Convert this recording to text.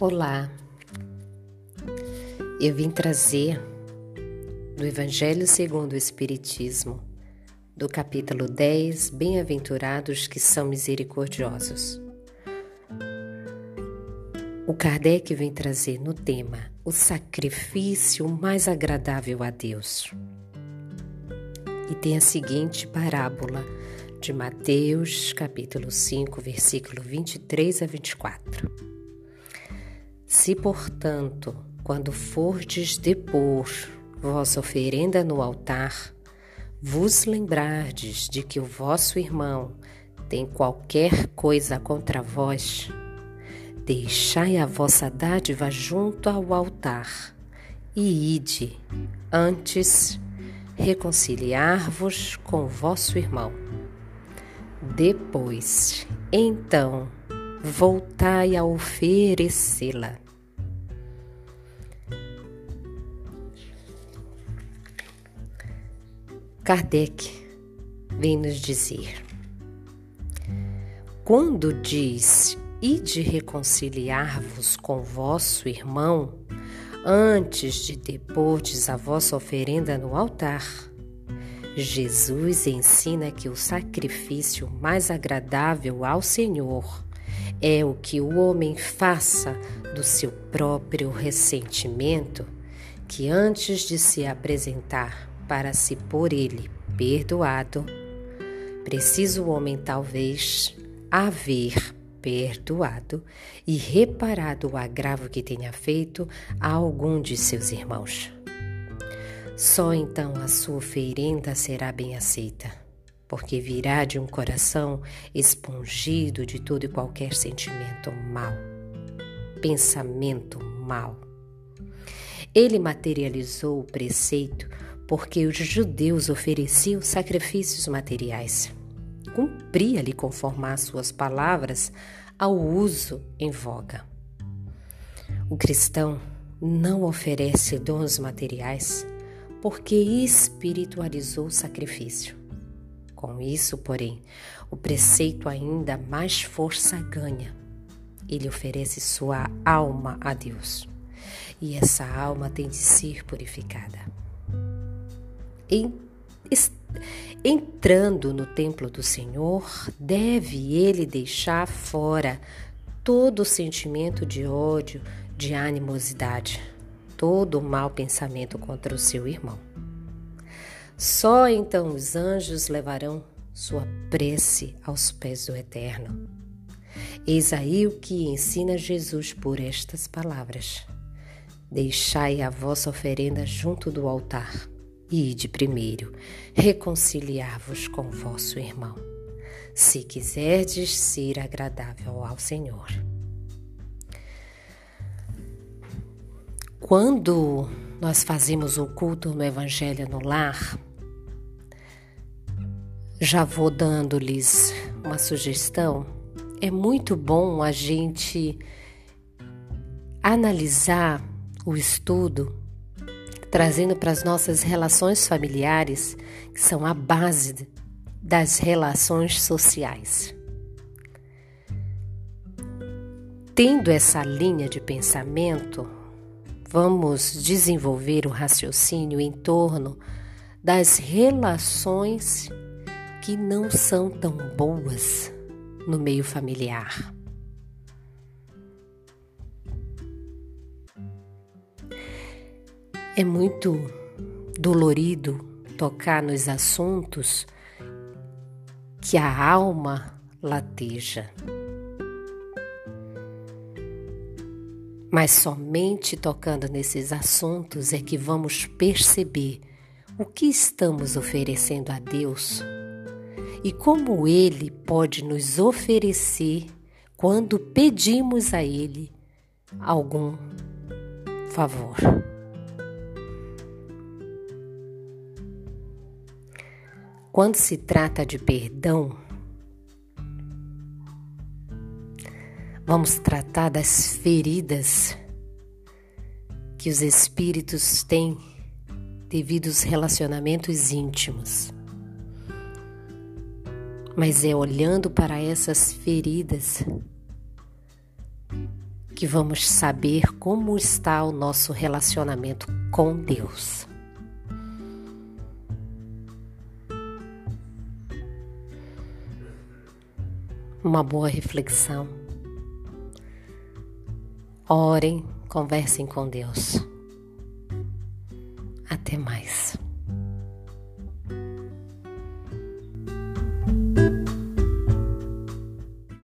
Olá, eu vim trazer do Evangelho segundo o Espiritismo, do capítulo 10, Bem-aventurados que são misericordiosos. O Kardec vem trazer no tema o sacrifício mais agradável a Deus. E tem a seguinte parábola de Mateus, capítulo 5, versículo 23 a 24. Se, portanto, quando fordes depor vossa oferenda no altar, vos lembrardes de que o vosso irmão tem qualquer coisa contra vós, deixai a vossa dádiva junto ao altar e ide, antes, reconciliar-vos com vosso irmão. Depois, então, voltai a oferecê-la. Kardec vem nos dizer: quando diz ide reconciliar-vos com vosso irmão, antes de depordes a vossa oferenda no altar, Jesus ensina que o sacrifício mais agradável ao Senhor é o que o homem faça do seu próprio ressentimento, que antes de se apresentar para se por ele perdoado, precisa o homem talvez haver perdoado e reparado o agravo que tenha feito a algum de seus irmãos. Só então a sua oferenda será bem aceita porque virá de um coração espongido de todo e qualquer sentimento mal, pensamento mal. Ele materializou o preceito porque os judeus ofereciam sacrifícios materiais. Cumpria-lhe conformar suas palavras ao uso em voga. O cristão não oferece dons materiais porque espiritualizou o sacrifício. Com isso, porém, o preceito ainda mais força ganha. Ele oferece sua alma a Deus. E essa alma tem de ser purificada. Entrando no templo do Senhor, deve ele deixar fora todo o sentimento de ódio, de animosidade, todo o mau pensamento contra o seu irmão. Só então os anjos levarão sua prece aos pés do Eterno. Eis aí o que ensina Jesus por estas palavras: Deixai a vossa oferenda junto do altar, e ide primeiro reconciliar-vos com vosso irmão, se quiserdes ser agradável ao Senhor. Quando nós fazemos o culto no Evangelho no lar, já vou dando-lhes uma sugestão. É muito bom a gente analisar o estudo, trazendo para as nossas relações familiares, que são a base das relações sociais. Tendo essa linha de pensamento, vamos desenvolver o raciocínio em torno das relações que não são tão boas no meio familiar. É muito dolorido tocar nos assuntos que a alma lateja. Mas somente tocando nesses assuntos é que vamos perceber o que estamos oferecendo a Deus e como Ele pode nos oferecer quando pedimos a Ele algum favor. Quando se trata de perdão, vamos tratar das feridas que os espíritos têm devido aos relacionamentos íntimos mas é olhando para essas feridas que vamos saber como está o nosso relacionamento com Deus. Uma boa reflexão. Orem, conversem com Deus. Até mais.